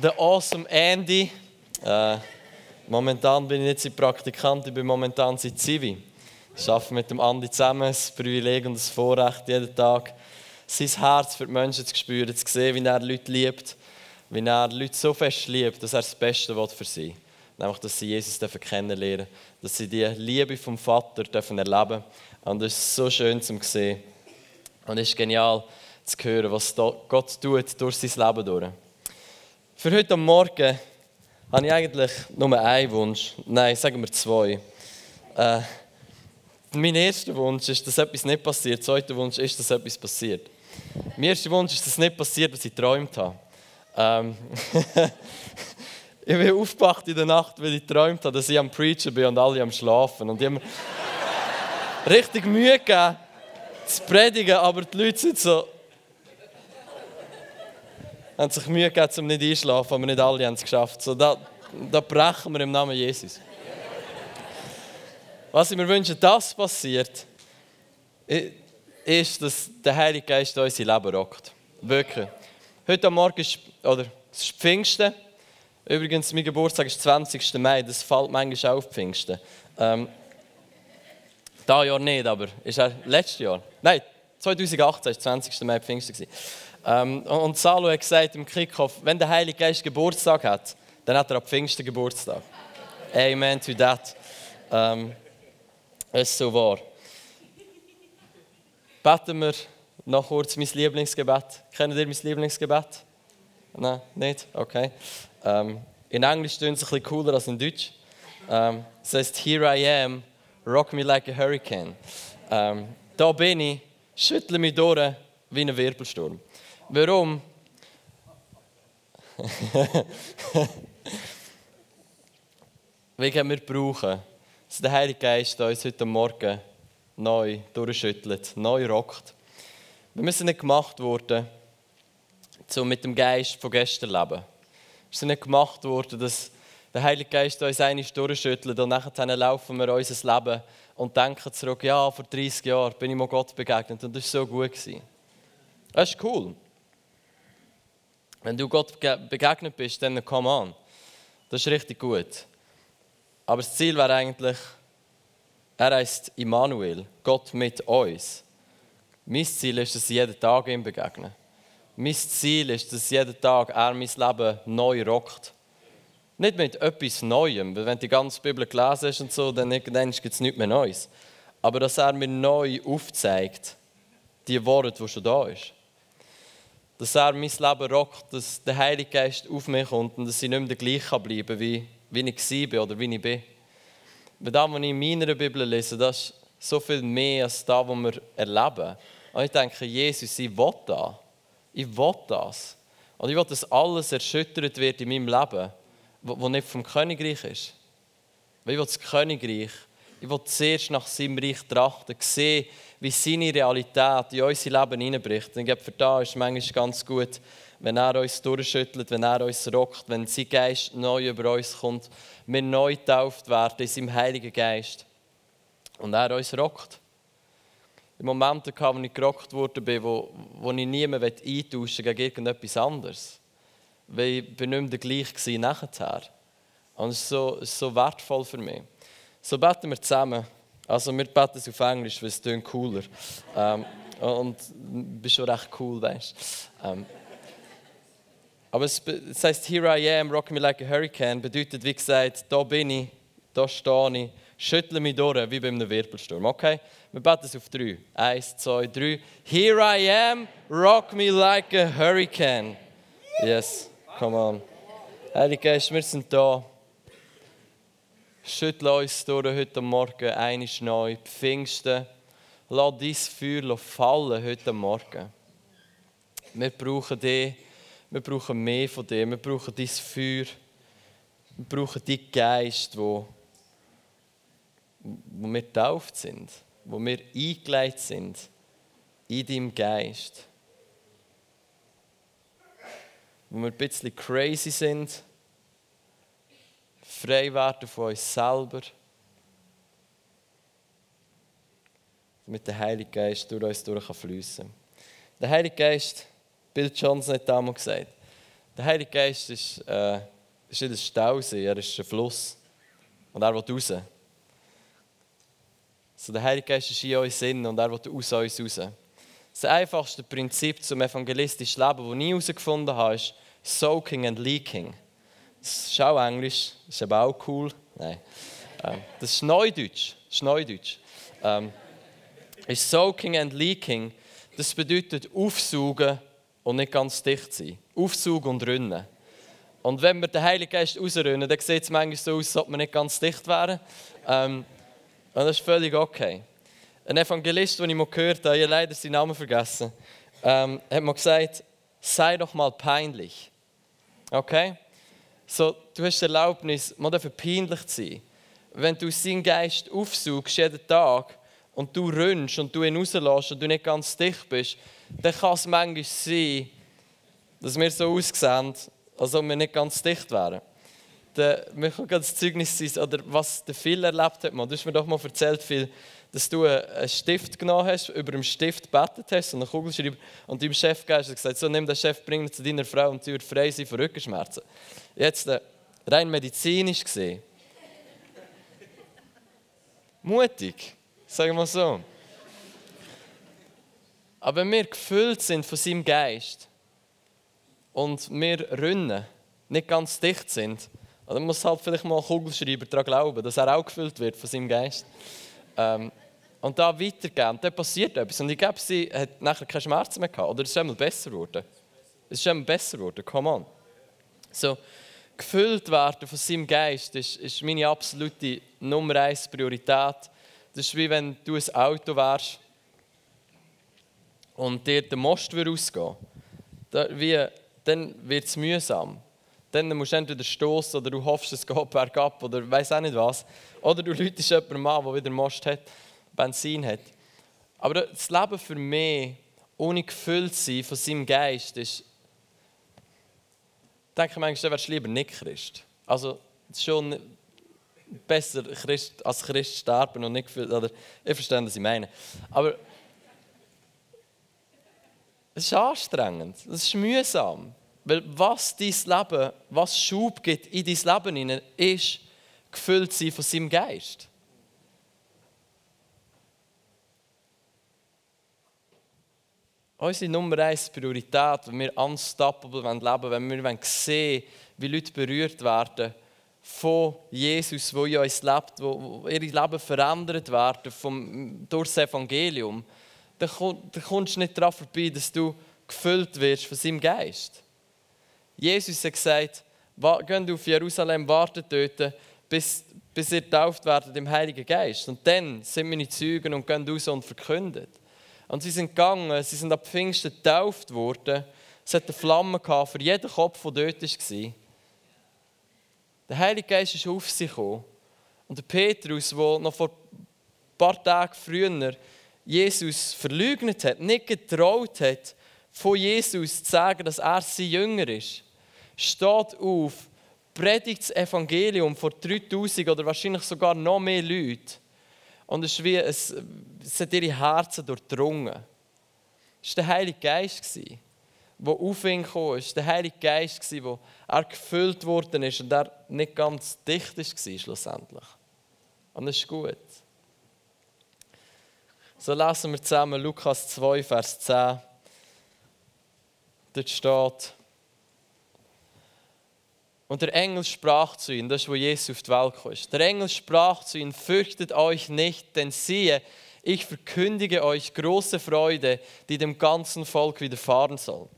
der Awesome Andy. Äh, momentan bin ich nicht sein Praktikant, ich bin momentan sein Zivi. Ich arbeite mit dem Andi zusammen, ein Privileg und ein Vorrecht, jeden Tag sein Herz für die Menschen zu spüren, zu sehen, wie er Leute liebt, wie er Leute so fest liebt, dass er das Beste will für sie will. Nämlich, dass sie Jesus kennenlernen dass sie die Liebe vom Vater dürfen Und das ist so schön zu sehen. Und es ist genial zu hören, was Gott tut durch sein Leben durch. Für heute Morgen habe ich eigentlich nur einen Wunsch. Nein, sagen wir zwei. Äh, mein erster Wunsch ist, dass etwas nicht passiert. Der zweite Wunsch ist, dass etwas passiert. Mein erster Wunsch ist, dass nicht passiert, was ich geträumt habe. Ähm ich bin aufgewacht in der Nacht, weil ich geträumt habe, dass ich am Preachen bin und alle am Schlafen. Und ich habe mir richtig Mühe gegeben, zu predigen, aber die Leute sind so. Haben sich Mühe gegeben, um nicht einschlafen, aber nicht alle haben es geschafft. So, da, da brechen wir im Namen Jesus. Was ich mir wünsche, dass passiert, ist, dass der Heilige Geist unser Leben rockt. Wirklich. Heute Morgen ist, oder, ist Pfingsten. Übrigens, mein Geburtstag ist 20. Mai, das fällt manchmal auf Pfingsten. Ähm, dieses Jahr nicht, aber ist er letztes Jahr? Nein, 2018 war 20. Mai Pfingsten. Ähm, und Salo hat gesagt im Kickoff, wenn der Heilige Geist Geburtstag hat, dann hat er ab Pfingsten Geburtstag. Amen to that. Ähm, ist so wahr. Beten wir noch kurz mein Lieblingsgebet. Kennt ihr mein Lieblingsgebet? Nein, nicht? Okay. Ähm, in Englisch tun es ein bisschen cooler als in Deutsch. Ähm, es heißt Here I am, rock me like a hurricane. Ähm, da bin ich, schüttle mich durch wie ein Wirbelsturm. Warum? Wegen wir brauchen, dass der Heilige Geist uns heute Morgen neu durchschüttelt, neu rockt. Wir müssen nicht gemacht worden, um mit dem Geist von gestern zu leben. Wir sind nicht gemacht worden, dass der Heilige Geist uns einmal durchschüttelt und nachher laufen wir unser Leben und denken zurück, ja, vor 30 Jahren bin ich mal Gott begegnet und das war so gut. Das ist cool. Wenn du Gott begegnet bist, dann come on. Das ist richtig gut. Aber das Ziel wäre eigentlich, er heißt Immanuel, Gott mit uns. Mein Ziel ist, dass ich jeden Tag ihm begegne. Mein Ziel ist, dass jeden Tag er mein Leben neu rockt. Nicht mit etwas Neuem, weil wenn du die ganze Bibel gelesen hast und so, dann gibt es nichts mehr Neues. Aber dass er mir neu aufzeigt, die Worte, die schon da ist. Dass er mein Leben rockt, dass der Heilige Geist auf mich kommt und dass ich nicht mehr der gleiche bleiben kann, wie, wie ich war oder wie ich bin. Weil das, was ich in meiner Bibel lese, das ist so viel mehr als das, was wir erleben. Und ich denke, Jesus, ich will das. Ich will das. Und ich will, dass alles erschüttert wird in meinem Leben, was nicht vom Königreich ist. Weil ich will das Königreich, ich will zuerst nach seinem Reich trachten, sehen, wie seine Realität in unser Leben hineinbricht. Und für das ist es manchmal ganz gut, wenn er uns durchschüttelt, wenn er uns rockt, wenn sein Geist neu über uns kommt, wir neu getauft werden in seinem Heiligen Geist und er uns rockt. In Momenten, wo ich gerockt wurde, wo, wo ich niemanden eintauschen gegen irgendetwas anderes. Weil ich nicht mehr der gleiche nachher. Und es ist so, so wertvoll für mich. So beten wir zusammen. Also wir beten es auf Englisch, weil es klingt cooler. Ähm, und du bist schon recht cool, weißt du. Ähm, aber es, es heißt Here I am, rock me like a hurricane, bedeutet wie gesagt, da bin ich, da stehe ich, schüttle mich durch wie bei einem Wirbelsturm. Okay? Wir beten es auf drei. Eins, zwei, drei. Here I am, rock me like a hurricane. Yes, come on. Heilige Geist, wir sind da. Schüttle uns durch heute Morgen einiges neu. Pfingsten. Lass dein Feuer fallen heute Morgen. Wir brauchen dich. Wir brauchen mehr von dir. Wir brauchen dein Feuer. Wir brauchen deinen Geist, wo, wo wir getauft sind, wo wir eingeleitet sind in deinem Geist. Wo wir ein bisschen crazy sind, frei werden von uns selber. Damit der Heilige Geist durch uns durch fließen kann. Der Heilige Geist Bill Johnson hat damals gesagt, Der Heilige Geist ist, äh, ist nicht ein Stausee, er ist ein Fluss. Und er will raus. So, der Heilige Geist ist in uns Sinn und er will aus uns raus. Das einfachste Prinzip zum evangelistischen Leben, das ich herausgefunden habe, ist Soaking and Leaking. Das ist auch Englisch, das ist aber auch cool. Nein. Ähm, das ist Neudeutsch. Das ist Neudeutsch. Ähm, ist Soaking and Leaking, das bedeutet aufsaugen und nicht ganz dicht sein. Aufsaugen und rinnen. Und wenn wir den Heiligen Geist rausrennen, dann sieht es manchmal so aus, als ob wir nicht ganz dicht wären. Ähm, und das ist völlig okay. Ein Evangelist, den ich mal gehört habe, ich habe leider seinen Namen vergessen, ähm, hat mal gesagt, sei doch mal peinlich. Okay? So, du hast die Erlaubnis, mal dafür peinlich zu sein. Wenn du seinen Geist aufsuchst, jeden Tag, und du rennst und du ihn rauslässt und du nicht ganz dicht bist, dann kann es manchmal sein, dass wir so aussehen, als ob wir nicht ganz dicht wären. Der, mir kann ganz Zeugnis sein, oder was der Phil erlebt hat. Man. Du hast mir doch mal erzählt, Phil, dass du einen Stift genommen hast, über dem Stift gebetet hast und einen Kugelschreiber und deinem Chef gegeben hast gesagt, so nimm den Chef, bring ihn zu deiner Frau und sie wird frei sein von Rückenschmerzen. Jetzt äh, rein medizinisch gesehen. Mutig, sagen wir so. Aber wenn wir gefüllt sind von seinem Geist und wir rennen, nicht ganz dicht sind, dann muss halt vielleicht mal ein Kugelschreiber daran glauben, dass er auch gefüllt wird von seinem Geist. Ähm, und da weitergeben, dann passiert etwas. Und ich glaube, sie hat nachher keine Schmerzen mehr gehabt. Oder es ist einmal besser geworden. Es ist einmal besser geworden, come on. So, gefüllt werden von seinem Geist ist, ist meine absolute Nummer eins Priorität. Das ist wie wenn du ein Auto wärst und dir der Most ausgehen da, dann wird es mühsam. Dann musst du entweder stoßen oder du hoffst, es geht bergab oder weiß auch nicht was. Oder du läutest jemanden an, der wieder Most hat. Benzin hat. Aber das Leben für mich, ohne gefüllt zu sein von seinem Geist, ist, denke manchmal, wärst du lieber nicht Christ. Also, es ist schon besser, Christ, als Christ sterben und nicht gefüllt. Oder, ich verstehe, was ich meine. Aber es ist anstrengend, es ist mühsam. Weil was dein Leben, was Schub gibt in dein Leben ist gefüllt sein von seinem Geist. Unsere Nummer eins Priorität, wenn wir unstoppable leben wollen, wenn wir sehen wie Leute berührt werden von Jesus, wo in uns lebt, wo ihre Leben verändert werden vom, durch das Evangelium, dann, dann kommst du nicht daran vorbei, dass du gefüllt wirst von seinem Geist. Jesus hat gesagt, geht auf Jerusalem, wartet dort, bis, bis ihr getauft werdet im Heiligen Geist. Und dann sind meine Zeugen und gehen raus und verkündet. Und sie sind gegangen, sie sind ab Pfingsten getauft worden. Es hatte Flammen für jeden Kopf, der dort war. Der Heilige Geist ist auf sie gekommen. Und der Petrus, der noch vor ein paar Tagen früher Jesus verleugnet hat, nicht getraut hat, von Jesus zu sagen, dass er sein Jünger ist, steht auf, predigt das Evangelium vor 3000 oder wahrscheinlich sogar noch mehr Leuten und es, ist wie, es, es hat ihre Herzen durchdrungen. Es war der Heilige Geist, der auf ihn kam. Es war der Heilige Geist, der er gefüllt worden ist und er nicht ganz dicht war schlussendlich. Und das ist gut. So lesen wir zusammen Lukas 2, Vers 10. Dort steht, und der Engel sprach zu ihnen, das ist, wo Jesus auf die Welt kam. Der Engel sprach zu ihnen, fürchtet euch nicht, denn siehe, ich verkündige euch große Freude, die dem ganzen Volk widerfahren soll.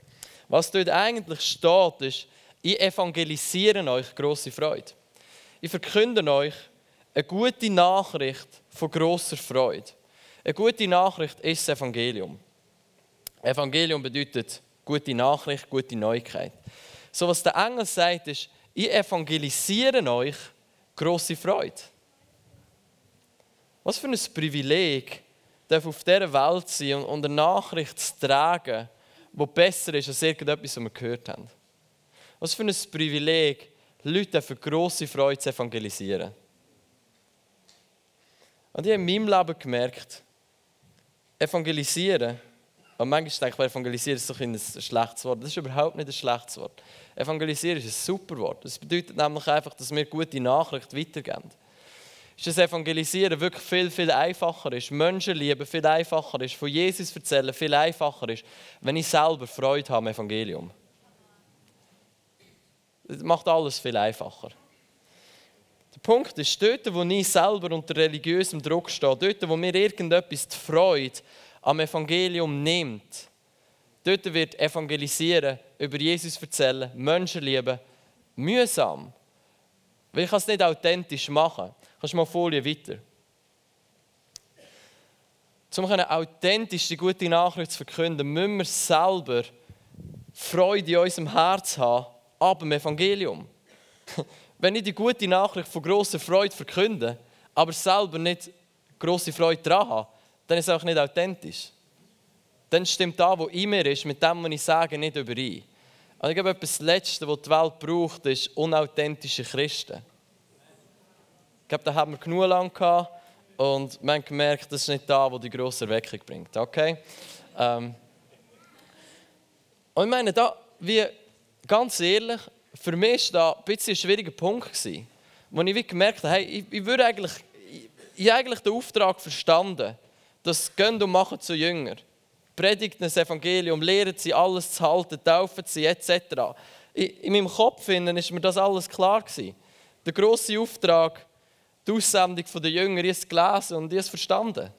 Was dort eigentlich steht, ist, ich evangelisiere euch große Freude. Ich verkünde euch eine gute Nachricht von großer Freude. Eine gute Nachricht ist das Evangelium. Evangelium bedeutet gute Nachricht, gute Neuigkeit. So was der Engel sagt, ist, ich evangelisiere euch große Freude. Was für ein Privileg auf dieser Welt sein und eine Nachricht zu tragen, die besser ist als irgendetwas, was wir gehört haben. Was für ein Privileg, Leute für grosse Freude zu evangelisieren. Und ich habe in meinem Leben gemerkt, evangelisieren Und manchmal denke ich, evangelisieren ist ein, ein schlechtes Wort. Das ist überhaupt nicht ein schlechtes Wort. Evangelisieren ist ein super Wort. Das bedeutet nämlich einfach, dass wir gute Nachricht weitergeben. Ist das Evangelisieren wirklich viel, viel einfacher ist, Menschenliebe viel einfacher ist, von Jesus erzählen viel einfacher ist, wenn ich selber Freude habe am Evangelium. Das macht alles viel einfacher. Der Punkt ist, dort, wo ich selber unter religiösem Druck stehe, dort, wo mir irgendetwas die Freude am Evangelium nimmt, dort wird Evangelisieren, über Jesus erzählen, Menschen lieben, mühsam. Weil ich es nicht authentisch machen. Kannst du mal Folie weiter? Um eine authentische, gute Nachricht zu verkünden, müssen wir selber Freude in unserem Herz haben, ab dem Evangelium. Wenn ich die gute Nachricht von grosser Freude verkünde, aber selber nicht grosse Freude daran habe, dann ist es auch nicht authentisch. Dann stimmt da, wo in mir ist, mit dem, was ich sage, nicht überein. Und ich glaube, das Letzte, was die Welt braucht, ist unauthentische Christen. Ich glaube, da haben wir genug lang gehabt und man hat gemerkt, das ist nicht da, wo die grosse Erweckung bringt. Okay? Ähm und ich meine, da, wie, ganz ehrlich, für mich war das ein bisschen ein schwieriger Punkt, gewesen, wo ich wie gemerkt habe, hey, ich, ich würde eigentlich, ich, ich eigentlich den Auftrag verstanden, dass gehen und machen zu Jünger. Predigt das Evangelium, lehren sie alles zu halten, taufen sie etc. In, meinem Kopf ist mir das alles klar gewesen. Der große Auftrag, die Aussendung der Jünger, es gelesen und es verstanden.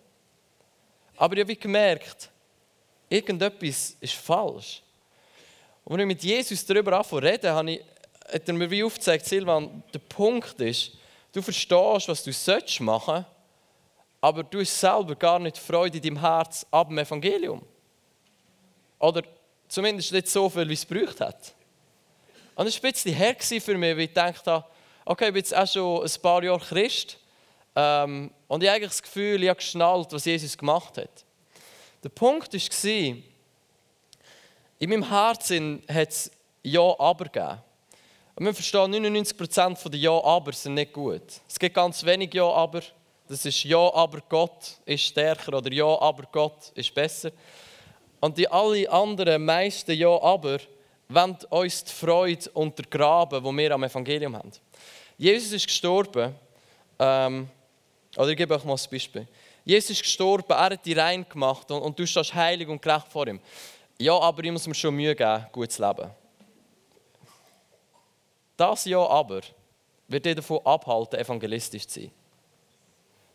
Aber ich habe gemerkt, irgendetwas ist falsch. Und wenn ich mit Jesus darüber anfange reden, habe ich, hat er mir wie aufgezeigt, Silvan, der Punkt ist, du verstehst, was du sollst machen, aber du hast selber gar nicht Freude in deinem Herz ab dem Evangelium. Oder zumindest nicht so viel, wie es gebraucht hat. Und es war ein bisschen her für mich, weil ich gedacht habe, okay, ich bin jetzt auch schon ein paar Jahre Christ ähm, und ich habe eigentlich das Gefühl, ich habe geschnallt, was Jesus gemacht hat. Der Punkt war, in meinem Herzen hat es Ja, aber gegeben. Und wir verstehen, 99% der Ja, aber sind nicht gut. Es gibt ganz wenig Ja, aber. Das ist Ja, aber Gott ist stärker oder Ja, aber Gott ist besser. Und die alle anderen meisten Ja, aber wollen uns die Freude untergraben, die wir am Evangelium haben. Jesus ist gestorben. Ähm, oder ich gebe euch mal ein Beispiel. Jesus ist gestorben, er hat dich rein gemacht und, und du stehst heilig und gerecht vor ihm. Ja, aber ich muss mir schon Mühe geben, gut zu leben. Das Ja aber wird dich davon abhalten, evangelistisch zu sein.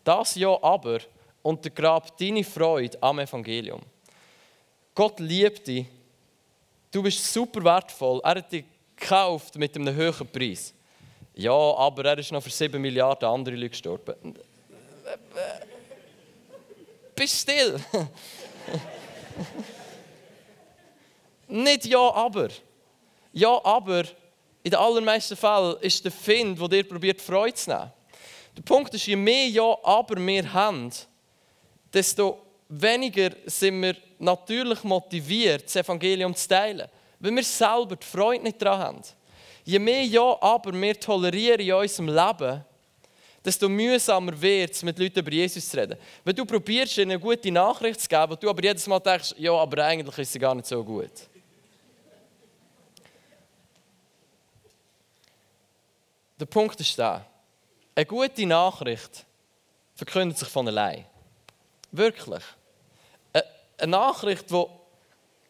Das Ja aber untergrabt deine Freude am Evangelium. Gott liebt dich. Du bist super wertvoll. Er hat dich gekauft mit einem höheren Preis. Ja, aber er ist noch für 7 Milliarden andere Leute gestorben. Bist still. Nicht ja, aber. Ja, aber in den allermeisten Fällen ist der Find, der dir probiert, Freude zu nehmen. Der Punkt ist, je mehr Ja, aber wir haben, desto weniger sind wir natürlich motiviert, das Evangelium zu teilen. Weil wir selber die Freude nicht daran haben. Je mehr Ja, aber wir tolerieren in unserem Leben, desto mühsamer wird es, mit Leuten über Jesus zu reden. Wenn du probierst, ihnen eine gute Nachricht zu geben, du aber jedes Mal denkst, ja, aber eigentlich ist sie gar nicht so gut. Der Punkt ist da. Eine gute Nachricht verkündet sich von allein. Wirklich. Eine Nachricht, die,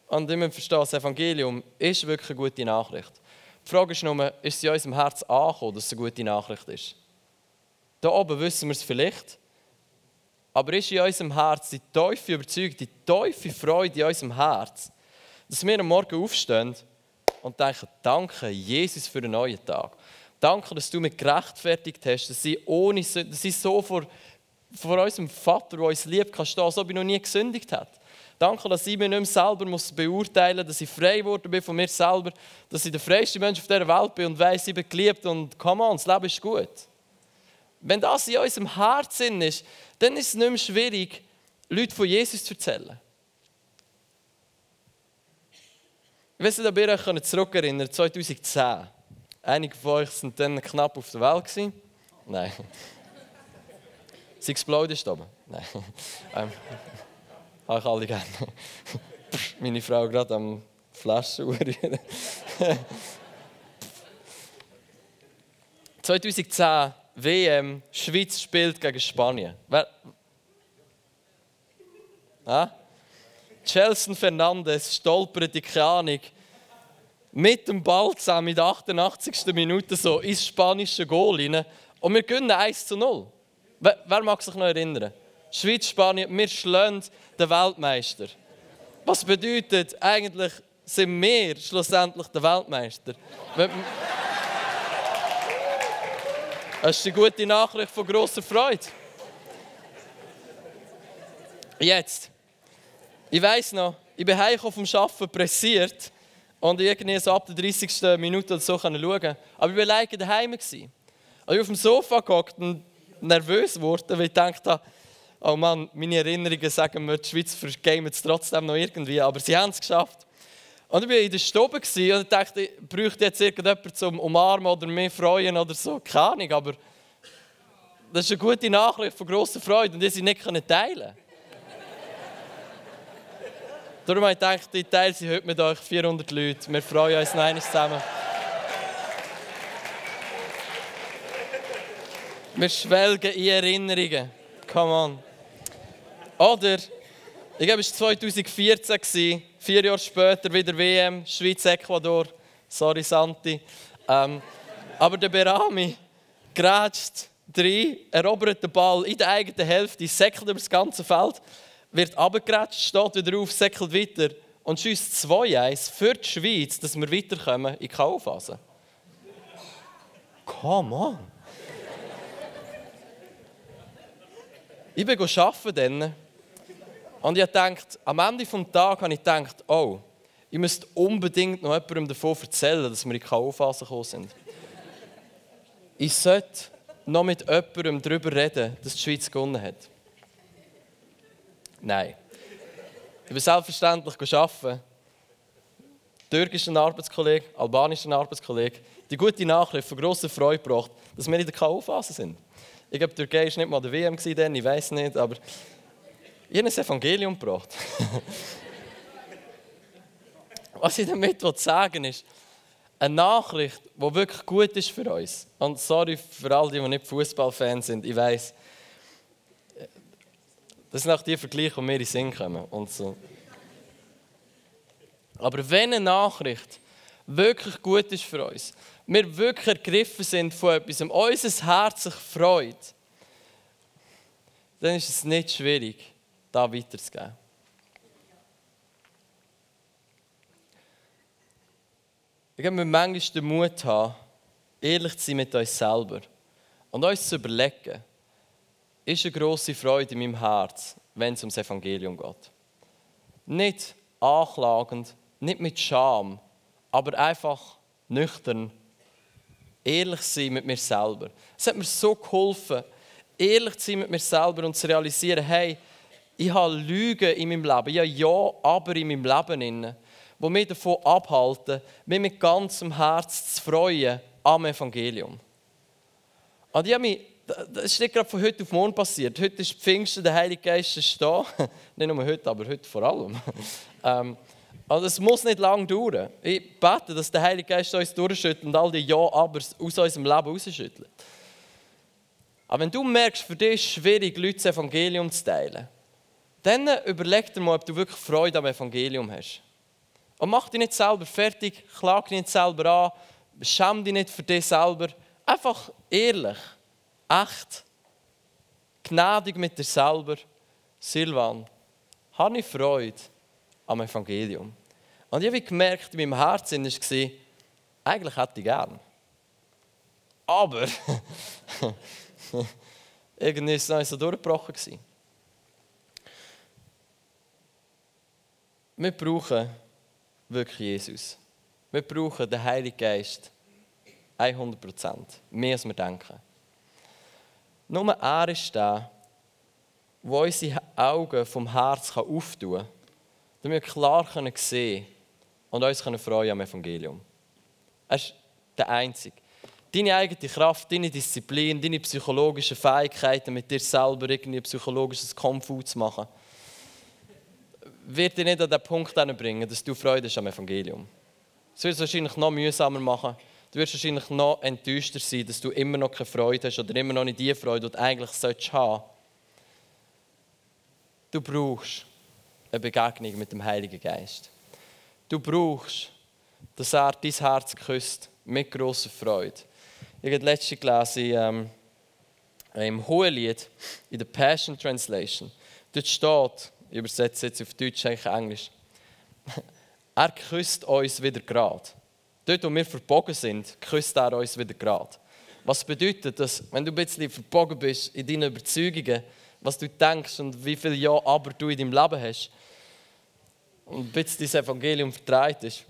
an dem man versteht, das Evangelium, ist wirklich eine gute Nachricht. Die Frage ist nur, ist sie in unserem Herz angekommen, dass es eine gute Nachricht ist? Da oben wissen wir es vielleicht, aber ist in unserem Herz die tiefe Überzeugung, die tiefe Freude in unserem Herz, dass wir am Morgen aufstehen und denken, danke Jesus für einen neuen Tag. Danke, dass du mich gerechtfertigt hast, dass ich, ohne, dass ich so vor, vor unserem Vater, der uns liebt, kann stehen, als ob ich noch nie gesündigt habe. Danke, dass ich mich nicht mehr selber muss beurteilen muss, dass ich frei geworden bin von mir selber, dass ich der freiste Mensch auf dieser Welt bin und weiß, ich bin geliebt und come on, das Leben ist gut. Wenn das in unserem Herzen ist, dann ist es nicht mehr schwierig, Leute von Jesus zu erzählen. Ich weiß nicht, ob ihr euch zurückerinnert 2010. Einige von euch sind dann knapp auf der Welt. Nein. Sie exploded oben. Nein. Ähm, ich alle gerne. Meine Frau gerade am Flaschen urinieren. 2010 WM, Schweiz spielt gegen Spanien. Wer? Ah? Chelsea Fernandes stolpert die Ahnung mit dem Ball zusammen in der 88. Minute so ins spanische Goal rein und wir gewinnen 1 zu 0. Wer, wer mag sich noch erinnern? Schweiz, Spanien, wir schlagen den Weltmeister. Was bedeutet eigentlich, sind wir schlussendlich der Weltmeister? Das ist eine gute Nachricht von grosser Freude. Jetzt, ich weiss noch, ich bin heim vom Arbeiten pressiert und irgendwie so ab der 30. Minute oder so schauen. Aber ich war leider daheim. Und ich auf dem Sofa gehockt und nervös geworden, weil ich dachte, oh Mann, meine Erinnerungen sagen mir, die Schweiz vergamet es trotzdem noch irgendwie, aber sie haben es geschafft. Und ich war in der Stube und dachte, ich bräuchte jetzt irgendjemanden zum Umarmen oder mich freuen oder so. Keine Ahnung, aber das ist eine gute Nachricht von grosser Freude und die sie nicht teilen Darum habe ich gedacht, ich teile sie heute mit euch 400 Leute. Wir freuen uns noch einmal zusammen. Wir schwelgen in Erinnerungen. Come on. Oder, ich glaube, es war 2014, vier Jahre später wieder WM, Schweiz-Ecuador. Sorry, Santi. Ähm, aber der Berami grätscht rein, erobert den Ball in der eigenen Hälfte, säckelt über das ganze Feld, wird abgegrätscht, steht wieder auf, säckelt weiter und schießt 2-1 für die Schweiz, dass wir weiterkommen in die K.O.-Phase. Come on! ich bin arbeiten dann und ich dachte, am Ende des Tages habe ich gedacht, oh, ich müsste unbedingt noch jemandem davon erzählen, dass wir in die K.O.-Phase gekommen sind. ich sollte noch mit jemandem darüber reden, dass die Schweiz gewonnen hat. Nein. Ich bin selbstverständlich arbeiten. Türkischer Arbeitskollege, albanischer Arbeitskollege, die gute Nachricht von grosser Freude gebracht, dass wir in der K.O.-Phase sind. Ich glaube, Türkei war nicht mal der WM, dann, ich weiß nicht, aber ich habe ein Evangelium gebracht. Was ich damit sagen will, ist, eine Nachricht, die wirklich gut ist für uns. Und sorry für all die, die nicht Fußballfans sind, ich weiß. Das sind auch die Vergleiche, die mir in den Sinn kommen. Und so. Aber wenn eine Nachricht wirklich gut ist für uns, wir wirklich ergriffen sind von etwas, unser Herz sich freut, dann ist es nicht schwierig, da weiterzugeben. Ich glaube, wir manchmal den Mut haben, ehrlich zu sein mit uns selber und uns zu überlegen, ist eine grosse Freude in meinem Herz, wenn es ums Evangelium geht. Nicht anklagend, nicht mit Scham, aber einfach nüchtern, ehrlich sein mit mir selber. Es hat mir so geholfen, ehrlich zu sein mit mir selber und zu realisieren, hey, ich habe Lügen in meinem Leben, ja, ja, aber in meinem Leben, die mich davon abhalten, mich mit ganzem Herz zu freuen am Evangelium. Und ich habe mich, das ist nicht gerade von heute auf morgen passiert. Heute ist Pfingsten, der Heilige Geist ist da. nicht nur heute, aber heute vor allem. ähm, also es muss nicht lange dauern. Ich bete, dass der Heilige Geist uns durchschüttelt und all die Ja-Abers aus unserem Leben rausschüttelt. Aber wenn du merkst, für dich ist es schwierig, Leute das Evangelium zu teilen, dann überleg dir mal, ob du wirklich Freude am Evangelium hast. Und mach dich nicht selber fertig, klag dich nicht selber an, schäm dich nicht für dich selber. Einfach ehrlich, echt, gnädig mit dir selber. Silvan, habe ich Freude am Evangelium. Und ich habe gemerkt, in meinem Herzen war, eigentlich hätte ich gern. Aber irgendwie war es noch so durchgebrochen. Wir brauchen wirklich Jesus. Wir brauchen den Heiligen Geist 100% Mehr als wir denken. Nur er ist der, der unsere Augen vom Herz auftun kann, damit wir klar sehen können und uns freuen am Evangelium. Er ist der Einzige. Deine eigene Kraft, deine Disziplin, deine psychologischen Fähigkeiten, mit dir selber irgendwie psychologisches Kampf zu machen, wird dich nicht an den Punkt bringen, dass du Freude hast am Evangelium. Es wird es wahrscheinlich noch mühsamer machen. Du wirst wahrscheinlich noch enttäuschter sein, dass du immer noch keine Freude hast oder immer noch nicht die Freude, die du eigentlich haben solltest. Du brauchst eine Begegnung mit dem Heiligen Geist. Du brauchst, dass er dein Herz küsst mit großer Freude. Ich habe letzte gelesen ähm, im Hohelied, in der Passion Translation. Dort steht, ich übersetze jetzt auf Deutsch, eigentlich Englisch, er küsst uns wieder gerade. Dort, wo wir verbogen sind, küsst er uns wieder gerade. Was bedeutet das, wenn du ein bisschen verbogen bist in deinen Überzeugungen, was du denkst und wie viele Jahre aber du in deinem Leben hast und ein bisschen dein Evangelium vertreibt ist,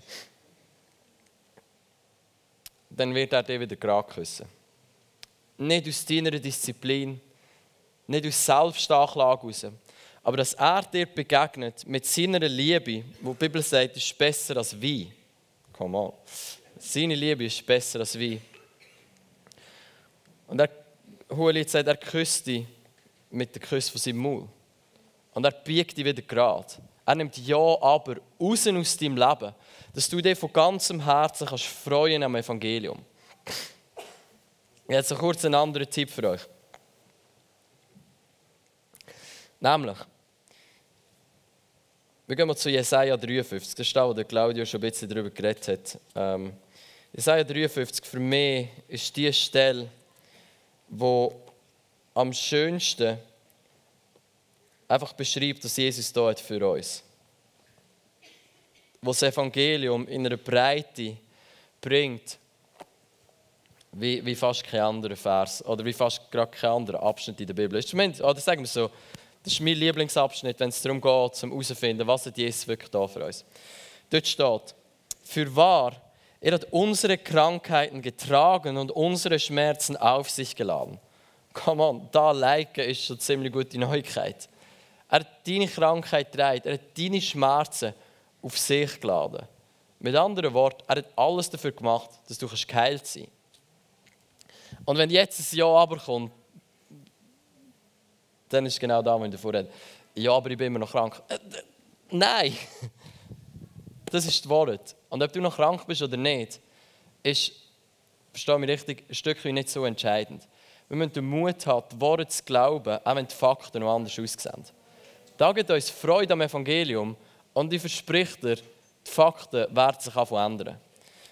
dann wird er dich wieder gerade küssen. Nicht aus deiner Disziplin, nicht aus Selbstanklage heraus, aber dass er dir begegnet mit seiner Liebe, wo die Bibel sagt, ist besser als Wein. Come on. Seine Liebe ist besser als Wein. Und er, Hohelied sagt, er küsst dich mit dem Kuss von seinem Maul. Und er biegt dich wieder gerade. Er nimmt Ja aber raus aus deinem Leben, dass du dich von ganzem Herzen kannst freuen am Evangelium. Jetzt kurz einen anderen Tipp für euch. Nämlich, wir gehen mal zu Jesaja 53. Das ist da, wo der Claudio schon ein bisschen darüber geredet hat. Ähm, Jesaja 53, für mich ist die Stelle, wo am schönsten einfach beschreibt, dass Jesus da hat für uns. Wo das Evangelium in einer Breite bringt, wie, wie fast kein anderer Vers oder wie fast gerade kein anderer Abschnitt in der Bibel. Oder sagen wir so, das ist mein Lieblingsabschnitt, wenn es darum geht, zum herauszufinden, was hat Jesus wirklich da für uns. Dort steht, für wahr, er hat unsere Krankheiten getragen und unsere Schmerzen auf sich geladen. Come on, da liken ist schon ziemlich gute Neuigkeit. Er hat deine Krankheit getragen, er hat deine Schmerzen auf sich geladen. Mit anderen Worten, er hat alles dafür gemacht, dass du geheilt sein kannst. Und wenn jetzt ein Ja aber kommt, dann ist genau da, wo ich davor rede. Ja, aber ich bin immer noch krank. Äh, nein! Das ist das Wort. Und ob du noch krank bist oder nicht, ist, verstehe mich richtig, ein Stückchen nicht so entscheidend. Wir müssen den Mut haben, die Worte zu glauben, auch wenn die Fakten noch anders aussehen. Da gibt uns Freude am Evangelium und ich verspreche dir, die Fakten werden sich ändern.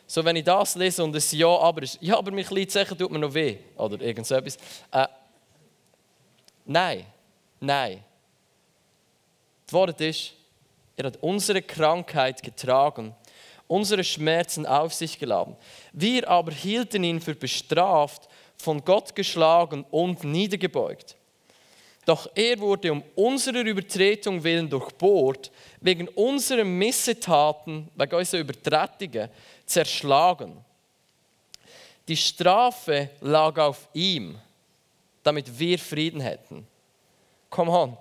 So, wenn ich das lese und es Ja, aber ist, ja, aber mein kleines Zeichen tut mir noch weh, oder irgend so etwas, äh, Nein, nein. Das Wort ist, er hat unsere Krankheit getragen, unsere Schmerzen auf sich geladen. Wir aber hielten ihn für bestraft, von Gott geschlagen und niedergebeugt. Doch er wurde um unserer Übertretung willen durchbohrt, wegen unserer Missetaten, wegen unserer Übertretungen zerschlagen. Die Strafe lag auf ihm damit wir Frieden hätten. Come on.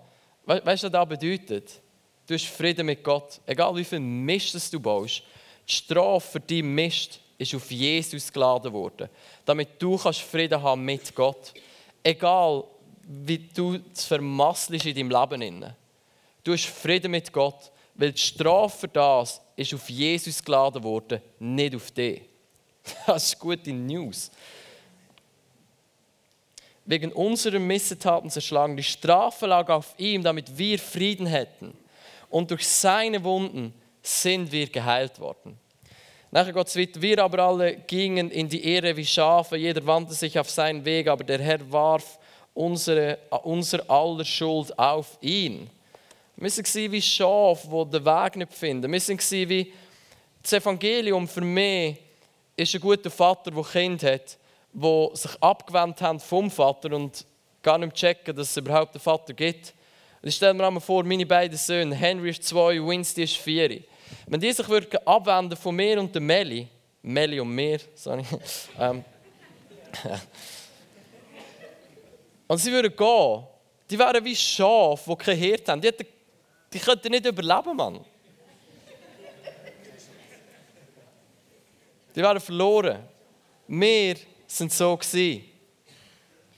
We weißt du, was das bedeutet? Du hast Frieden mit Gott. Egal wie viel Mist du baust, die Strafe für deinen Mist ist auf Jesus geladen worden. Damit du kannst Frieden haben mit Gott. Egal wie du es vermasselst in deinem Leben. Du hast Frieden mit Gott, weil die Strafe für das ist auf Jesus geladen worden, nicht auf dich. Das ist gute News wegen unserer Missetaten zerschlagen. Die Strafe lag auf ihm, damit wir Frieden hätten. Und durch seine Wunden sind wir geheilt worden. Nachher es weiter. Wir aber alle gingen in die Ehre wie Schafe, jeder wandte sich auf seinen Weg, aber der Herr warf unsere, unser aller Schuld auf ihn. Wir waren wie Schafe, die den Weg nicht finden. Wir waren wie das Evangelium für mich ist ein guter Vater, der Kind hat die sich abgewandt haben vom Vater und gar nicht checken, dass es überhaupt einen Vater gibt. Und ich stelle mir einmal vor, meine beiden Söhne, Henry ist zwei, Winston ist vier. Wenn die sich würden abwenden von mir und der Melli, Melli und mir, sorry, ähm, und sie würden gehen, die wären wie Schafe, die kein Hirt haben. Die, hätten, die könnten nicht überleben, Mann. Die wären verloren. Wir sind so gewesen.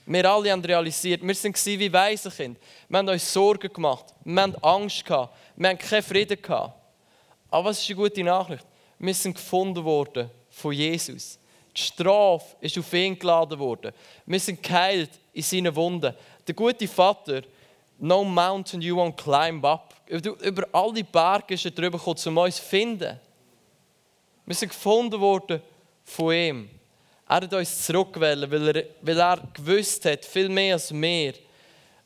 Wir alle haben realisiert, wir waren wie Waisenkind. Wir haben uns Sorgen gemacht, wir haben Angst gehabt, wir haben keinen Frieden gehabt. Aber was ist die gute Nachricht? Wir sind gefunden worden von Jesus. Die Strafe ist auf ihn geladen worden. Wir sind geheilt in seinen Wunden. Der gute Vater, no mountain you won't climb up. Über alle Berge ist er drüber gekommen, um uns zu finden. Wir sind gefunden worden von ihm. Er hat uns zurückgewählt, weil er, weil er gewusst hat, viel mehr als wir.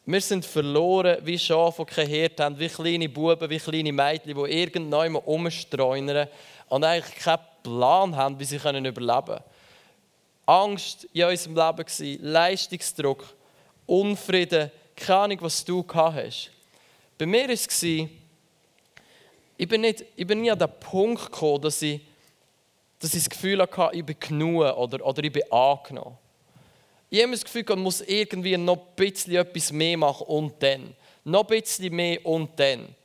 Wir sind verloren wie Schafe, die keinen Herd haben, wie kleine Buben, wie kleine Mädchen, die irgendwann umstreunern und eigentlich keinen Plan haben, wie sie überleben können. Angst in unserem Leben, Leistungsdruck, Unfrieden, keine Ahnung, was du gehabt hast. Bei mir war es, ich bin, nicht, ich bin nie an den Punkt gekommen, dass ich dass ich das Gefühl hatte, ich bin genug oder, oder ich bin angenommen. Ich habe das Gefühl, man muss irgendwie noch ein bisschen etwas mehr machen und dann. Noch ein bisschen mehr und dann.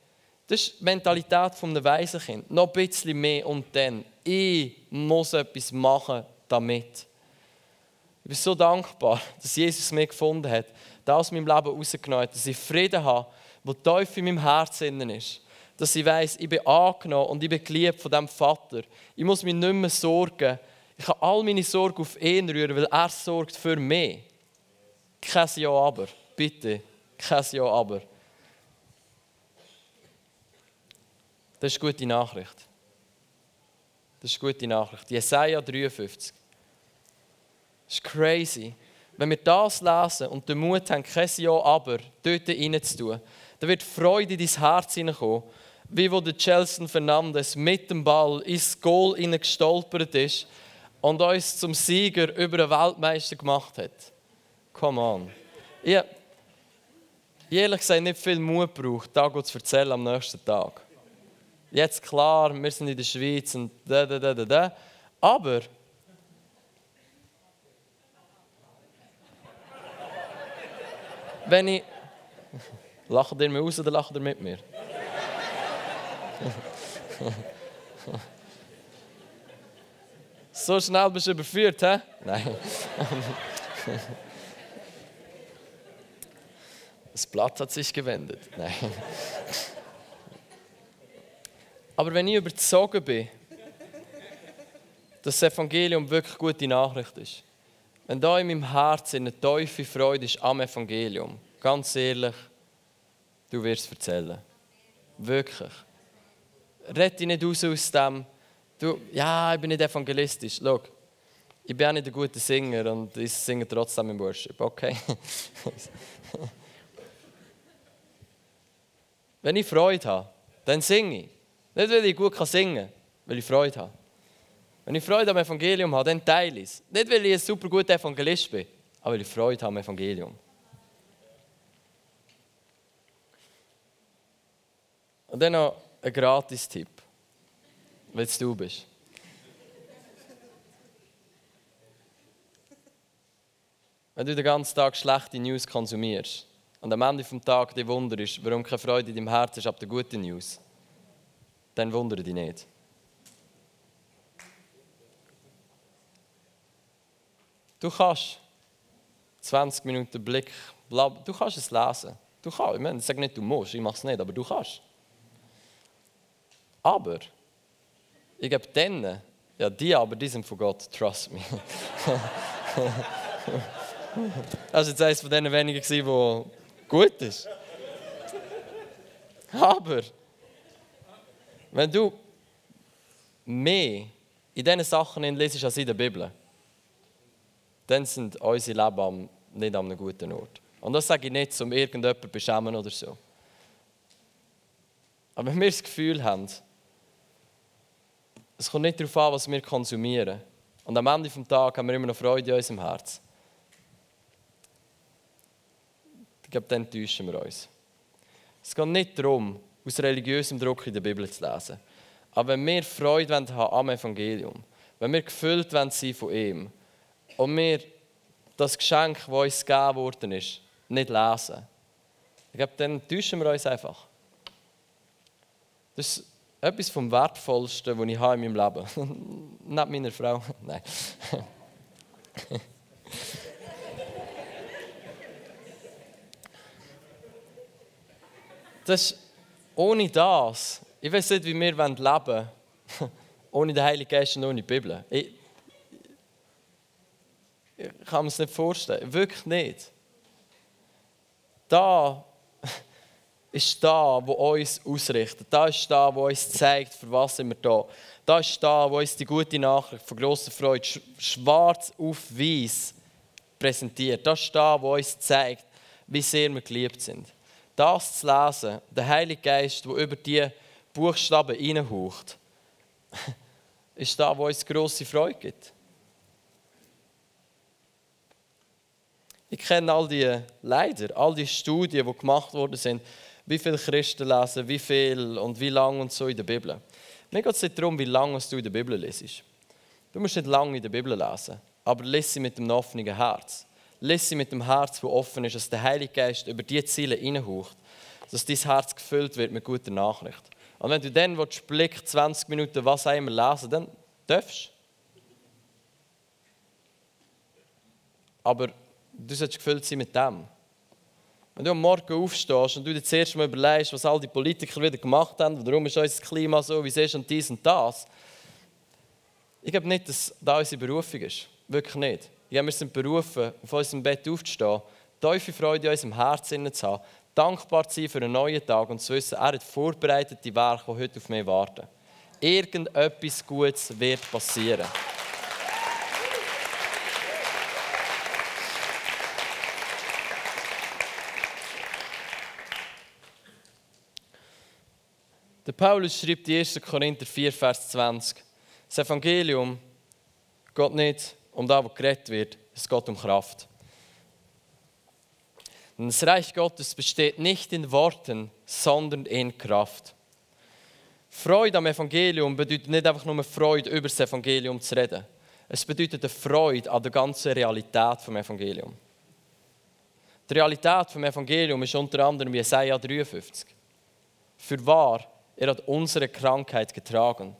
Das ist die Mentalität eines Waisenkinds. Noch ein bisschen mehr und dann. Ich muss etwas machen damit. Ich bin so dankbar, dass Jesus mich gefunden hat, das aus meinem Leben rausgenommen hat, dass ich Frieden habe, der tief in meinem Herzen ist dass ich weiß, ich bin angenommen und ich bin geliebt von diesem Vater. Ich muss mich nicht mehr sorgen. Ich kann all meine Sorgen auf ihn rühren, weil er sorgt für mich. Kein Ja, aber. Bitte. Kein Ja, aber. Das ist eine gute Nachricht. Das ist eine gute Nachricht. Jesaja 53. Das ist crazy. Wenn wir das lesen und den Mut haben, kein Ja, aber dort reinzutun, dann wird Freude in dein Herz hineinkommen wie wo der Chelsea Fernandes mit dem Ball ins Goal gestolpert ist und uns zum Sieger über den Weltmeister gemacht hat. Come on. Ich, ehrlich gesagt nicht viel Mut braucht, da zu erzählen am nächsten Tag. Jetzt klar, wir sind in der Schweiz und da, da, da, da. Aber wenn ich. Lacht ihr mir aus oder lacht ihr mit mir? So schnell bist du überführt, hä? Nein. Das Blatt hat sich gewendet. Nein. Aber wenn ich überzogen bin, dass das Evangelium wirklich gute Nachricht ist, wenn da in meinem Herzen eine tiefe Freude ist am Evangelium, ganz ehrlich, du wirst es erzählen. Wirklich red dich nicht aus aus dem, du, ja, ich bin nicht evangelistisch. Schau, ich bin auch nicht ein guter Singer und ich singe trotzdem im Worship, okay? Wenn ich Freude habe, dann singe ich. Nicht, weil ich gut singen kann, weil ich Freude habe. Wenn ich Freude am Evangelium habe, dann teile ich es. Nicht, weil ich ein super guter Evangelist bin, aber weil ich Freude habe am Evangelium. Und dann noch ein Gratis-Tipp, wenn es du bist. Wenn du den ganzen Tag schlechte News konsumierst und am Ende des Tages dich wunderst, warum keine Freude in deinem Herzen ist ab der guten News, dann wundere dich nicht. Du kannst 20 Minuten Blick, du kannst es lesen. Du kannst, ich, meine, ich sage nicht, du musst, ich mache es nicht, aber du kannst. Aber, ich gebe denen, ja, die aber, die sind von Gott, trust me. das war jetzt eines von denen wenigen, die gut ist. Aber, wenn du mehr in diesen Sachen lesest als in der Bibel, dann sind unsere Leben nicht an einem guten Ort. Und das sage ich nicht, um irgendjemanden zu beschämen oder so. Aber wenn wir das Gefühl haben, es kommt nicht darauf an, was wir konsumieren. Und am Ende des Tages haben wir immer noch Freude in unserem Herz. Ich glaube, dann täuschen wir uns. Es geht nicht darum, aus religiösem Druck in der Bibel zu lesen. Aber wenn wir Freude haben am Evangelium, wenn wir gefüllt sind von ihm und wir das Geschenk, das uns gegeben worden ist, nicht lesen, ich glaube, dann täuschen wir uns einfach. Das etwas vom Wertvollsten, das ich habe in meinem Leben. Nicht meiner Frau. Nein. das ist, ohne das, ich weiß nicht, wie wir leben wollen, ohne den Heiligen Geist und ohne die Bibel. Ich, ich kann mir es nicht vorstellen. Wirklich nicht. Da ist da, wo uns ausrichtet. Da ist da, wo uns zeigt, für was sind wir da. Da ist da, wo uns die gute Nachricht von grosser Freude schwarz auf weiß präsentiert. Das ist da, wo uns zeigt, wie sehr wir geliebt sind. Das zu lesen, der Heilige Geist, der über die Buchstaben hineinhaucht, ist da, wo uns grosse Freude gibt. Ich kenne all die, leider, all die Studien, die gemacht worden sind, wie viele Christen lesen, wie viel und wie lange und so in der Bibel. Mir geht es nicht darum, wie lange du in der Bibel lesest. Du musst nicht lange in der Bibel lesen, aber lese sie mit einem offenen Herz. Lese sie mit dem Herz, das offen ist, dass der Heilige Geist über diese Ziele hineinhaucht, dass dein Herz gefüllt wird mit guter Nachricht. Und wenn du dann willst, Blick 20 Minuten was einmal lesen dann darfst. Aber du solltest gefüllt sein mit dem. Wenn du am Morgen aufstehst und du dir zuerst mal überlegst, was all die Politiker wieder gemacht haben, warum ist unser Klima so, wie es ist und dies und das. Ich glaube nicht, dass das unsere Berufung ist. Wirklich nicht. Ja, wir sind berufen, auf unserem Bett aufzustehen, tiefe Freude in unserem Herzen zu haben, dankbar zu sein für einen neuen Tag und zu wissen, er hat vorbereitete Werke, die heute auf mich warten. Irgendetwas Gutes wird passieren. Der Paulus schreibt in 1. Korinther 4, Vers 20. Das Evangelium geht nicht um das, was geredet wird, es geht um Kraft. Denn das Reich Gottes besteht nicht in Worten, sondern in Kraft. Freude am Evangelium bedeutet nicht einfach nur Freude, über das Evangelium zu reden. Es bedeutet eine Freude an der ganzen Realität vom Evangelium. Die Realität vom Evangelium ist unter anderem Jesaja 53. Für wahr er hat unsere Krankheit getragen.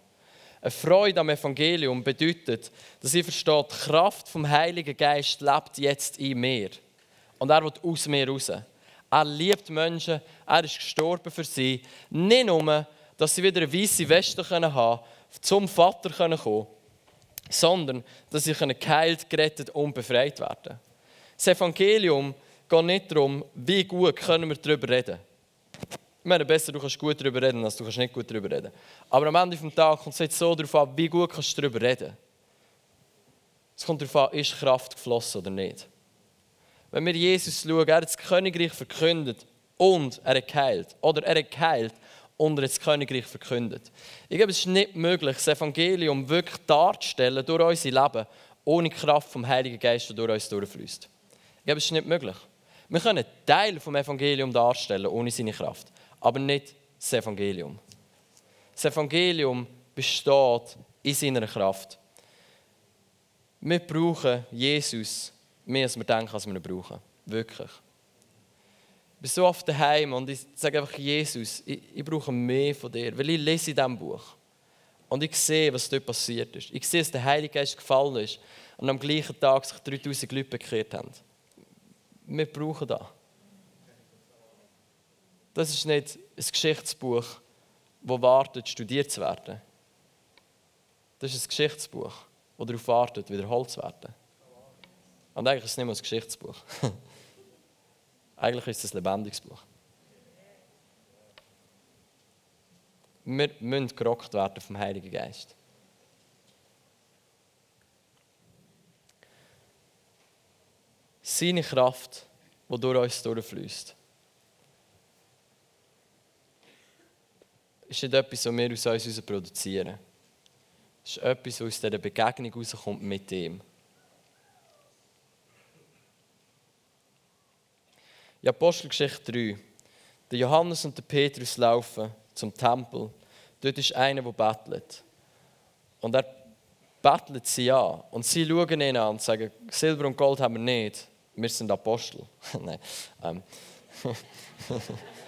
Eine Freude am Evangelium bedeutet, dass ihr versteht, die Kraft vom Heiligen Geist lebt jetzt in mir. Und er wird aus mir raus. Er liebt Menschen, er ist gestorben für sie. Nicht nur, dass sie wieder eine weiße Weste haben können, zum Vater kommen können, sondern dass sie geheilt, gerettet und befreit werden. Das Evangelium geht nicht darum, wie gut können wir darüber reden können. Ich meine, besser, du kannst gut darüber reden, als du kannst nicht gut darüber reden. Aber am Ende des Tages kommt es jetzt so darauf an, wie gut kannst du darüber reden. Es kommt darauf an, ist Kraft geflossen oder nicht. Wenn wir Jesus schauen, er hat das Königreich verkündet und er hat geheilt. Oder er hat geheilt und er hat das Königreich verkündet. Ich glaube, es ist nicht möglich, das Evangelium wirklich darzustellen durch unser Leben, ohne Kraft vom Heiligen Geist, der durch uns durchfließt. Ich glaube, es ist nicht möglich. Wir können Teil vom Evangelium darstellen, ohne seine Kraft aber nicht das Evangelium. Das Evangelium besteht in seiner Kraft. Wir brauchen Jesus mehr, als wir denken, als wir ihn brauchen. Wirklich. Ich bin so oft daheim und ich sage einfach, Jesus, ich, ich brauche mehr von dir, weil ich lese in diesem Buch. Und ich sehe, was dort passiert ist. Ich sehe, dass der Heilige Geist gefallen ist und am gleichen Tag sich 3000 Leute bekehrt haben. Wir brauchen das. Das ist nicht ein Geschichtsbuch, das wartet, studiert zu werden. Das ist ein Geschichtsbuch, das darauf wartet, wiederholt zu werden. Und eigentlich ist es nicht mehr ein Geschichtsbuch. eigentlich ist es ein lebendiges Buch. Wir müssen gerockt werden vom Heiligen Geist. Seine Kraft, die durch uns durchfließt. Ist nicht etwas, was wir aus uns produzieren. Es ist etwas, was aus dieser Begegnung herauskommt mit ihm. In Apostelgeschichte 3. Der Johannes und der Petrus laufen zum Tempel. Dort ist einer, der bettelt. Und er bettelt sie an. Und sie schauen ihn an und sagen: Silber und Gold haben wir nicht. Wir sind Apostel. Nein. Ähm.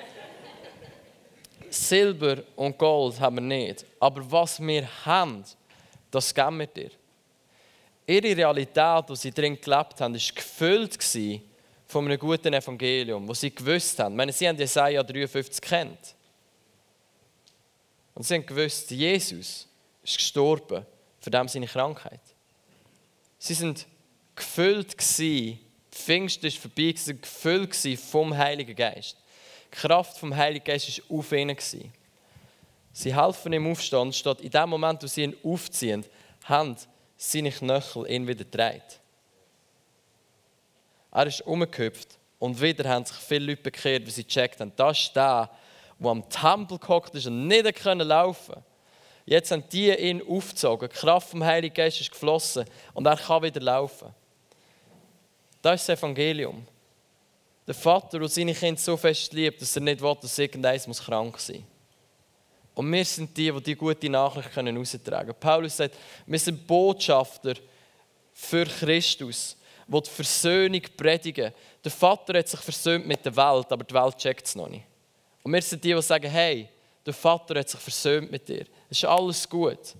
Silber und Gold haben wir nicht. Aber was wir haben, das geben wir dir. Ihre Realität, die sie drin gelebt haben, war gefüllt von einem guten Evangelium, wo sie gewusst haben. Ich meine, sie haben Jesaja 53 kennt. Und sie haben gewusst, Jesus ist gestorben für dem seine Krankheit. Sie sind gefüllt gewesen, Pfingst ist vorbei, sie waren gefüllt vom Heiligen Geist. Die Kraft vom Heiligen Geist war auf ihnen. Sie helfen ihm aufstehen. Statt in dem Moment, wo sie ihn aufziehen, haben seine Knöchel ihn wieder gedreht. Er ist umgekippt und wieder haben sich viele Leute bekehrt, weil sie gecheckt haben, das ist der, der am Tempel gehockt ist und nicht laufen Jetzt haben die ihn aufgezogen. Die Kraft vom Heiligen Geist ist geflossen und er kann wieder laufen. Das ist das Evangelium. Der Vater, der seine Kinder so fest liebt, dass er nicht will, dass irgendeins krank sein muss. Und wir sind die, die die gute Nachricht können austragen können. Paulus sagt, wir sind Botschafter für Christus, die die Versöhnung predigen. Der Vater hat sich versöhnt mit der Welt, aber die Welt checkt es noch nicht. Und wir sind die, die sagen, hey, der Vater hat sich versöhnt mit dir. Es ist alles gut.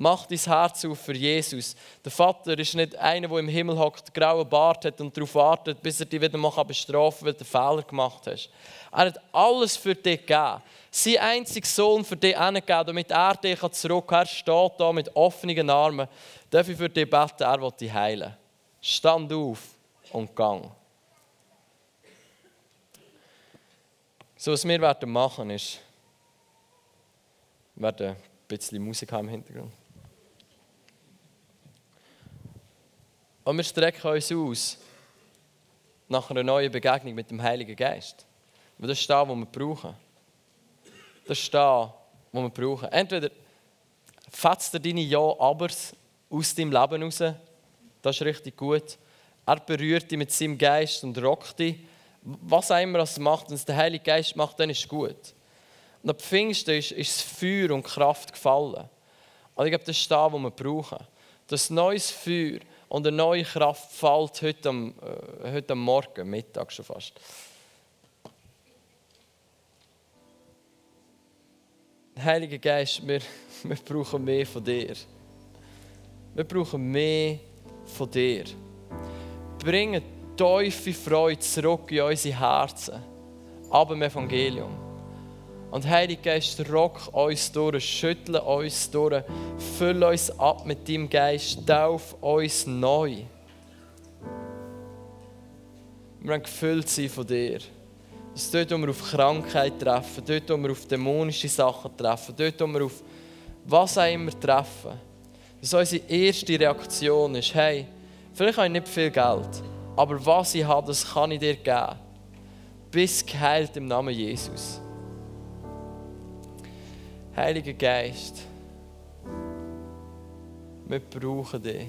Mach dein Herz auf für Jesus. Der Vater ist nicht einer, der im Himmel hockt, grauen Bart hat und darauf wartet, bis er dich wieder mal bestrafen kann, weil du einen Fehler gemacht hast. Er hat alles für dich gegeben. Sein einziger Sohn für dich hingegeben, damit er dich zurück Er steht da mit offenen Armen. Darf ich für dich beten? Er will dich heilen. Stand auf und gang. So, was wir werden machen ist, wir werden ein bisschen Musik haben im Hintergrund. Und wir strecken uns aus nach einer neuen Begegnung mit dem Heiligen Geist. Weil das ist das, was wir brauchen. Das ist das, was wir brauchen. Entweder fetzt er deine Ja-Abers aus deinem Leben raus, das ist richtig gut. Er berührt dich mit seinem Geist und rockt dich. Was auch immer er macht, wenn es der Heilige Geist macht, dann ist es gut. Und am Pfingsten ist, ist das Feuer und Kraft gefallen. Und ich glaube, das ist das, was wir brauchen. Das neues Feuer, und eine neue Kraft fällt äh, heute am Morgen, Mittag schon fast. Heiliger Geist, wir, wir brauchen mehr von dir. Wir brauchen mehr von dir. Bring tiefe Freude zurück in unsere Herzen, ab dem Evangelium. Und Heilige Geist, rock uns durch, schüttle uns durch, füll uns ab mit deinem Geist, tauf uns neu. Wir wollen gefüllt sein von dir. Dass dort, wo wir auf Krankheit treffen, dort, wo wir auf dämonische Sachen treffen, dort, wo wir auf was auch immer treffen, dass unsere erste Reaktion ist, hey, vielleicht habe ich nicht viel Geld, aber was ich habe, das kann ich dir geben. Bist geheilt im Namen Jesus. Heiliger Geist, wir brauchen dich.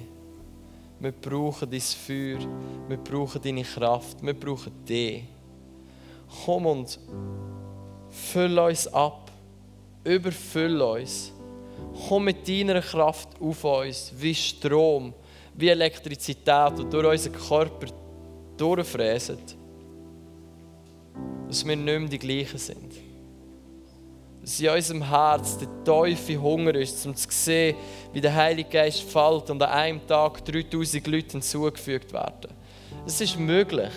Wir brauchen dein Feuer, wir brauchen deine Kraft, wir brauchen dich. Komm und füll uns ab, überfüll uns. Komm mit deiner Kraft auf uns, wie Strom, wie Elektrizität, und durch unseren Körper durchfräsen, dass wir nicht mehr die gleichen sind dass in unserem Herz der tiefe Hunger ist, um zu sehen, wie der Heilige Geist fällt und an einem Tag 3000 Leute hinzugefügt werden. Es ist möglich.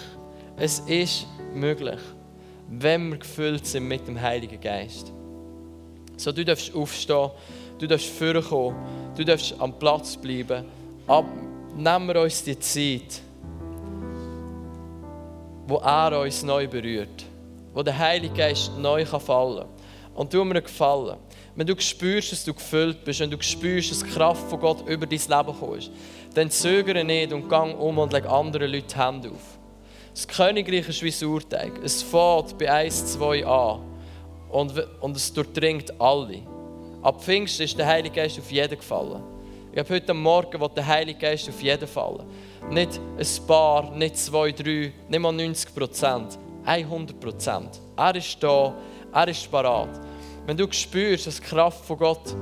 Es ist möglich, wenn wir gefüllt sind mit dem Heiligen Geist. So, du darfst aufstehen, du darfst vorkommen, du darfst am Platz bleiben. Aber nehmen wir uns die Zeit, wo er uns neu berührt, wo der Heilige Geist neu fallen kann. Und tu mir einen Gefallen. Wenn du spürst, dass du gefüllt bist, wenn du spürst, dass die Kraft von Gott über dein Leben kommt, dann zögere nicht und gang um und leg anderen Leuten die Hände auf. Das Königreich ist wie Sauerteig. Es fährt bei 1, 2 an und, und es durchdringt alle. Ab Pfingsten ist der Heilige Geist auf jeden gefallen. Ich habe heute Morgen wo der Heilige Geist auf jeden fallen. Nicht ein paar, nicht zwei, drei, nicht mal 90 Prozent. 100 Prozent. Er ist da, er ist parat. Wenn du spürst, dass die Kraft von Gott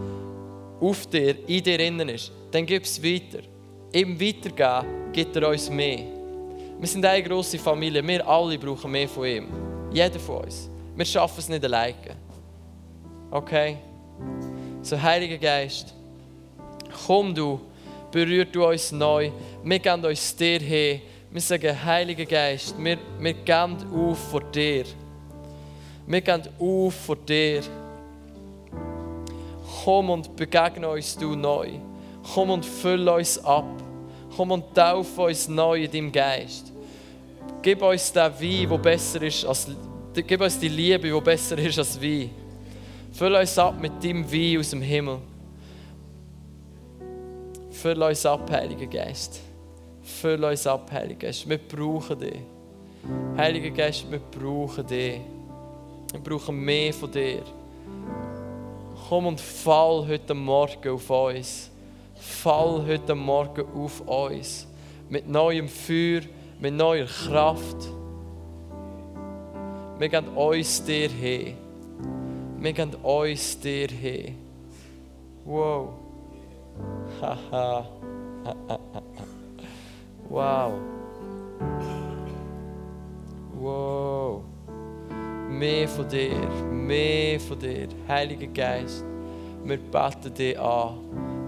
auf dir, in dir innen ist, dann gib es weiter. Im Weitergeben gibt er uns mehr. Wir sind eine grosse Familie. Wir alle brauchen mehr von ihm. Jeder von uns. Wir schaffen es nicht alleine. Okay? So, Heiliger Geist, komm du, berühr du uns neu. Wir geben uns dir hin. Wir sagen, Heiliger Geist, wir, wir gehen auf vor dir. Wir gehen auf vor dir. Komm und begegne uns du neu. Komm und fülle uns ab. Komm und taufe uns neu in deinem Geist. Gib uns den Wein, der besser ist als Gib uns die Liebe, die besser ist als Wein. Füll uns ab mit deinem Wein aus dem Himmel. Füll uns ab, Heiliger Geist. Füll uns ab, Heiliger Geist. Wir brauchen dich. Heiliger Geist, wir brauchen dich. Wir brauchen mehr von dir. Komm und fall heute Morgen auf uns. Fall heute Morgen auf uns. Mit neuem Feuer, mit neuer Kraft. Wir gehen uns dir hin. Wir gehen uns dir hin. Wow. Haha. wow. Wow. Mehr von dir, mehr von dir. Heiliger Geist, wir beten dich an.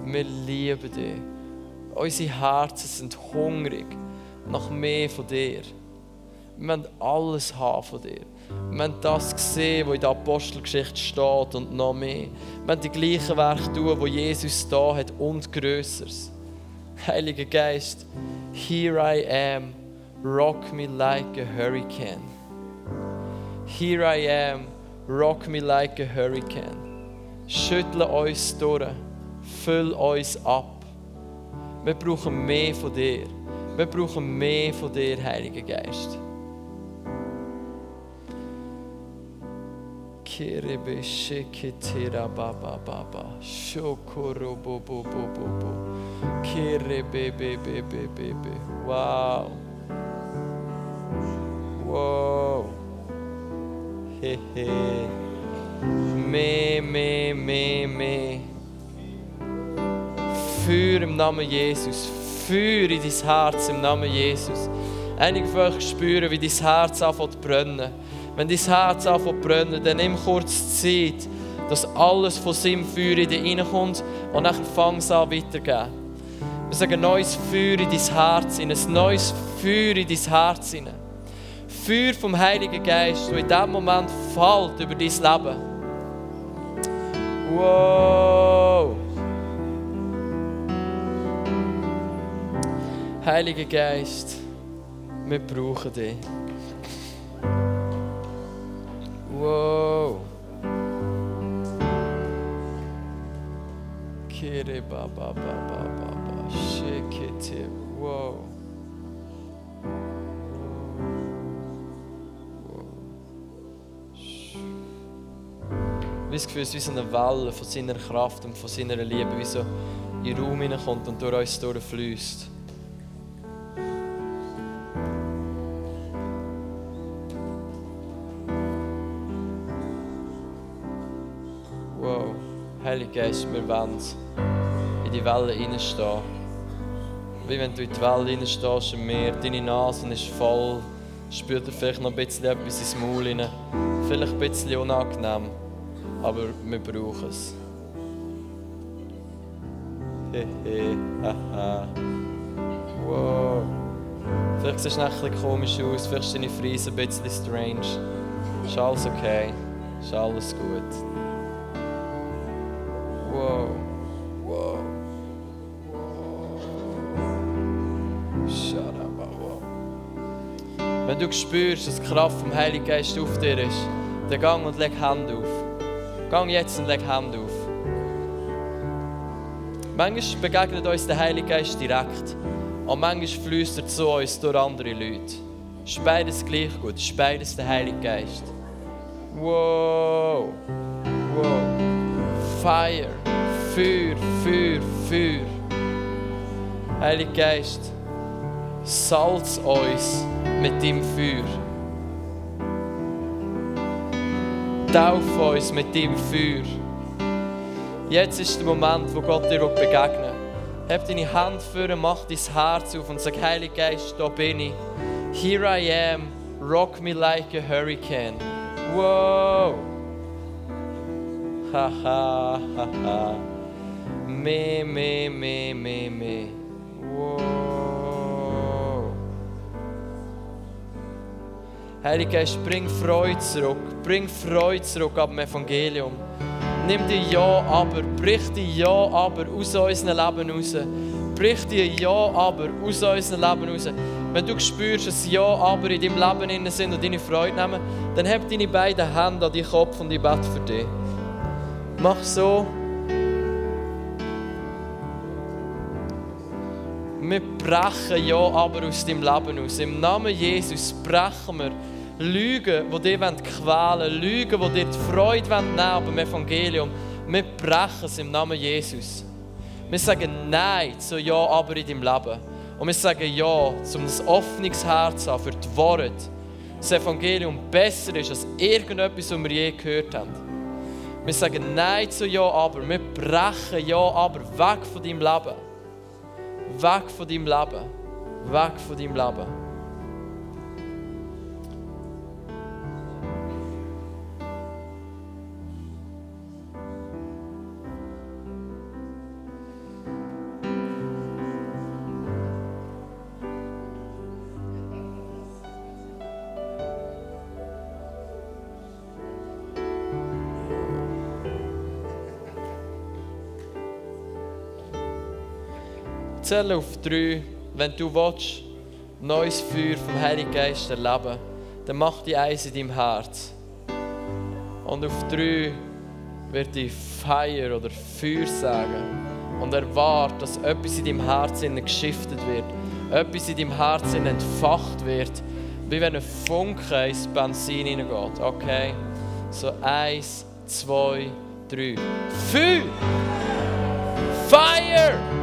Wir lieben dich. Unsere Herzen sind hungrig nach mehr von dir. Wir wollen alles haben von dir. Wir haben das gesehen, was in der Apostelgeschichte steht und noch mehr. Wir haben die gleichen Werke tun, wo Jesus da hat und Größeres. Heiliger Geist, here I am, rock me like a hurricane. Here I am, rock me like a hurricane. Schüttle uns durch, füll uns ab. Wir brauchen mehr von dir. Wir brauchen mehr von dir, Heiliger Geist. Kirebe sheketera baba baba shokoro bo bo bo bo bo kirebe be be be be be wow wow me me me me Feuer im Namen Jesus Feuer in dein Herz im Namen Jesus Einige von euch spüren, wie dein Herz anfängt zu brennen wenn dein Herz anfängt zu brennen, dann nimm kurz Zeit, dass alles von seinem Feuer in dich reinkommt und dann fang es an weiterzugeben. Wir sagen, neues Feuer in dein Herz, in ein neues Feuer in dein Herz. Hinein. Feuer vom Heiligen Geist, das in diesem Moment fällt über dein Leben. Wow! Heiliger Geist, wir brauchen dich. Wow. Ba ba ba ba ba ba. Shake it. Wow. Wie das Gefühl, wie so eine Welle von seiner Kraft und von seiner Liebe, wie so in den Raum hineinkommt und durch uns durchfließt. Wow, Heiliger Geist, wir wollen in die Welle hineinstehen. Wie wenn du in die Welle hineinstehst im Meer, deine Nase ist voll, spürt er vielleicht noch ein bisschen etwas ins Maul rein. Vielleicht ein bisschen unangenehm, aber wir brauchen es. Hehe, haha. Wow. Vielleicht siehst du ein bisschen komisch aus, vielleicht ist deine Frise ein bisschen strange. Ist alles okay, ist alles gut. Wow. Wow. Wenn du spürst, dass die Kraft vom Heiligen Geist auf dir ist, dann gang und leg Hände auf. Gang jetzt und leg Hände auf. Manchmal begegnet uns der Heilige Geist direkt. Und manchmal flüstert er zu uns durch andere Leute. Ist beides gleich gut, ist beides der Heilige Geist. Wow. Wow. Fire. Feuer, Feuer, Feuer. Heiliger Geist, salz uns mit deinem Feuer. Tauf uns mit deinem Feuer. Jetzt ist der Moment, wo Gott dir begegnen. Heb deine Hand vor, mach dein Herz auf und sag, Heiliger Geist, da bin ich. Here I am, rock me like a hurricane. Wow! Ha ha ha ha. Me, me, me, me, me. Wow. Heilige Geist, bring Freude zurück. Bring Freude zurück ab dem Evangelium. Nimm die Ja, aber, brich die Ja, aber aus unserem Leben raus. Brich die Ja, aber aus unserem Leben raus. Wenn du spürst, dass Ja, aber in deinem Leben sind und deine Freude nehmen, dann heb deine beiden Hände an deinen Kopf und ich bete für dich. Mach so. Wir brechen Ja, aber aus deinem Leben aus. Im Namen Jesus brechen wir Lügen, die dich quälen wollen, Lügen, die dir die Freude nehmen wollen beim Evangelium. Wir brechen es im Namen Jesus. Wir sagen Nein zu Ja, aber in deinem Leben. Und wir sagen Ja, um ein offenes Herz haben für die Worte. Das Evangelium besser ist als irgendetwas, was wir je gehört haben. Wir sagen Nein zu Ja, aber. Wir brechen Ja, aber weg von deinem Leben. Weg von deinem Leben. Weg von deinem Leben. Zähle auf drei. Wenn du willst, neues Feuer vom Heiligen Geist erleben, dann mach die eins in deinem Herz. Und auf drei wird ich Feier oder Feuer sagen und erwarte, dass etwas in deinem Herzen geschiftet wird, etwas in deinem Herzen entfacht wird, wie wenn ein Funke ins Benzin hineingeht. Okay? So eins, zwei, drei. Feuer!